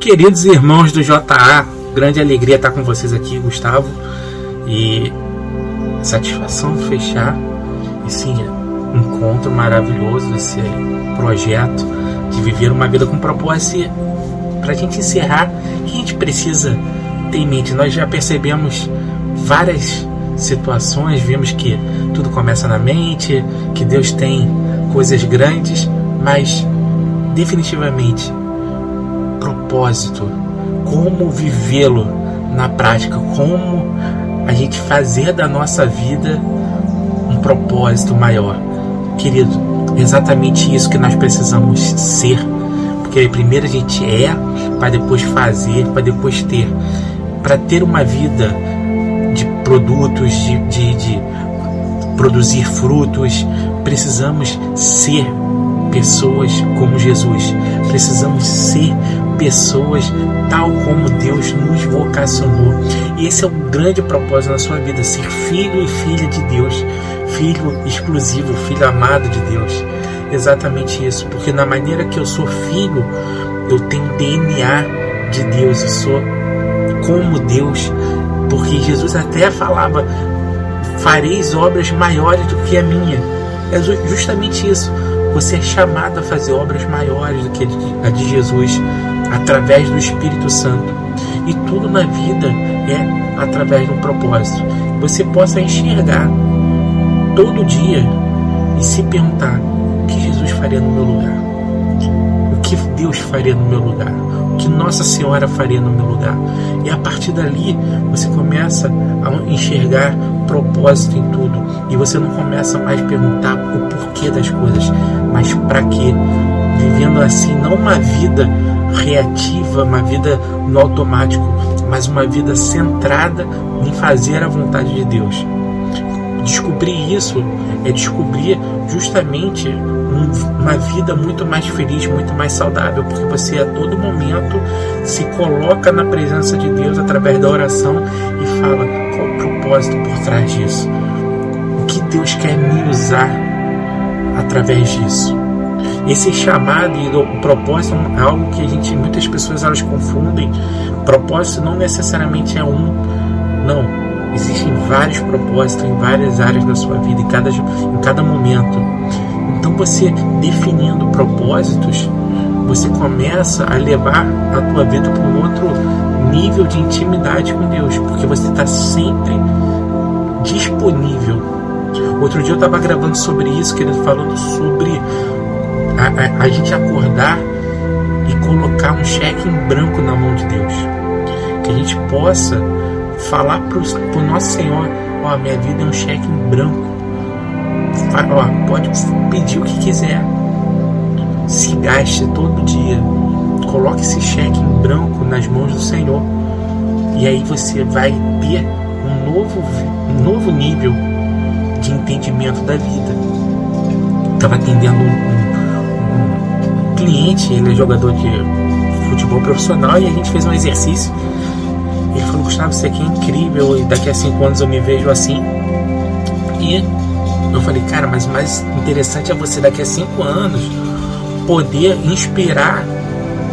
Queridos irmãos do JA, grande alegria estar com vocês aqui, Gustavo. E satisfação fechar esse encontro maravilhoso, esse projeto de viver uma vida com propósito. Para a gente encerrar, o que a gente precisa ter em mente? Nós já percebemos várias situações, vimos que tudo começa na mente, que Deus tem coisas grandes, mas definitivamente propósito, como vivê-lo na prática, como a gente fazer da nossa vida um propósito maior. Querido, exatamente isso que nós precisamos ser, porque primeiro a gente é, para depois fazer, para depois ter. Para ter uma vida de produtos, de, de, de produzir frutos, precisamos ser pessoas como Jesus. Precisamos ser pessoas tal como Deus nos vocacionou. E esse é o grande propósito na sua vida: ser filho e filha de Deus, filho exclusivo, filho amado de Deus. Exatamente isso, porque na maneira que eu sou filho, eu tenho DNA de Deus, eu sou como Deus, porque Jesus até falava: fareis obras maiores do que a minha. É justamente isso. Você é chamado a fazer obras maiores do que a de Jesus através do Espírito Santo. E tudo na vida é através de um propósito. Você possa enxergar todo dia e se perguntar: o que Jesus faria no meu lugar? O que Deus faria no meu lugar? O que Nossa Senhora faria no meu lugar? E a partir dali você começa a enxergar propósito em tudo e você não começa mais a perguntar o porquê das coisas, mas para quê? Vivendo assim, não uma vida reativa, uma vida no automático, mas uma vida centrada em fazer a vontade de Deus. Descobrir isso é descobrir justamente uma vida muito mais feliz, muito mais saudável, porque você a todo momento se coloca na presença de Deus através da oração e fala qual o propósito por trás disso. O que Deus quer me usar através disso. Esse chamado e o propósito é algo que a gente, muitas pessoas elas confundem. Propósito não necessariamente é um, não. Existem vários propósitos em várias áreas da sua vida, em cada, em cada momento. Então você definindo propósitos, você começa a levar a tua vida para um outro nível de intimidade com Deus, porque você está sempre disponível. Outro dia eu estava gravando sobre isso, querido, falando sobre a, a, a gente acordar e colocar um cheque em branco na mão de Deus. Que a gente possa falar para o nosso Senhor: Ó, minha vida é um cheque em branco. Ó, pode pedir o que quiser. Se gaste todo dia. Coloque esse cheque em branco nas mãos do Senhor. E aí você vai ter um novo, um novo nível de entendimento da vida. Estava atendendo um, cliente, ele é jogador de futebol profissional e a gente fez um exercício. Ele falou, Gustavo, isso aqui é incrível e daqui a cinco anos eu me vejo assim. E eu falei, cara, mas mais interessante é você daqui a cinco anos poder inspirar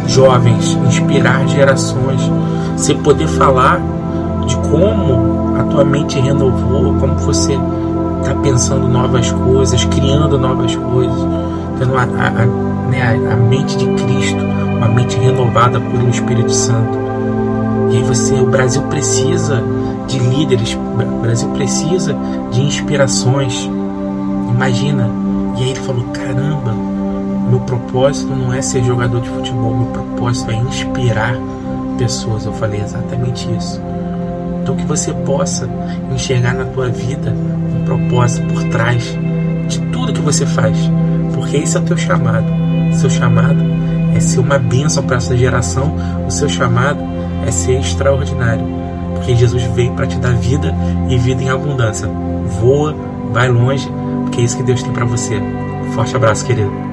jovens, inspirar gerações, você poder falar de como a tua mente renovou, como você está pensando novas coisas, criando novas coisas, tendo a, a, né, a, mente de Cristo, uma mente renovada pelo Espírito Santo. E aí você, o Brasil precisa de líderes, o Brasil precisa de inspirações. Imagina. E aí ele falou: caramba, meu propósito não é ser jogador de futebol, meu propósito é inspirar pessoas. Eu falei exatamente isso. Então que você possa enxergar na tua vida um propósito por trás de tudo que você faz, porque esse é o teu chamado. Seu chamado é ser uma bênção para essa geração. O seu chamado é ser extraordinário. Porque Jesus veio para te dar vida e vida em abundância. Voa, vai longe, porque é isso que Deus tem para você. Forte abraço, querido.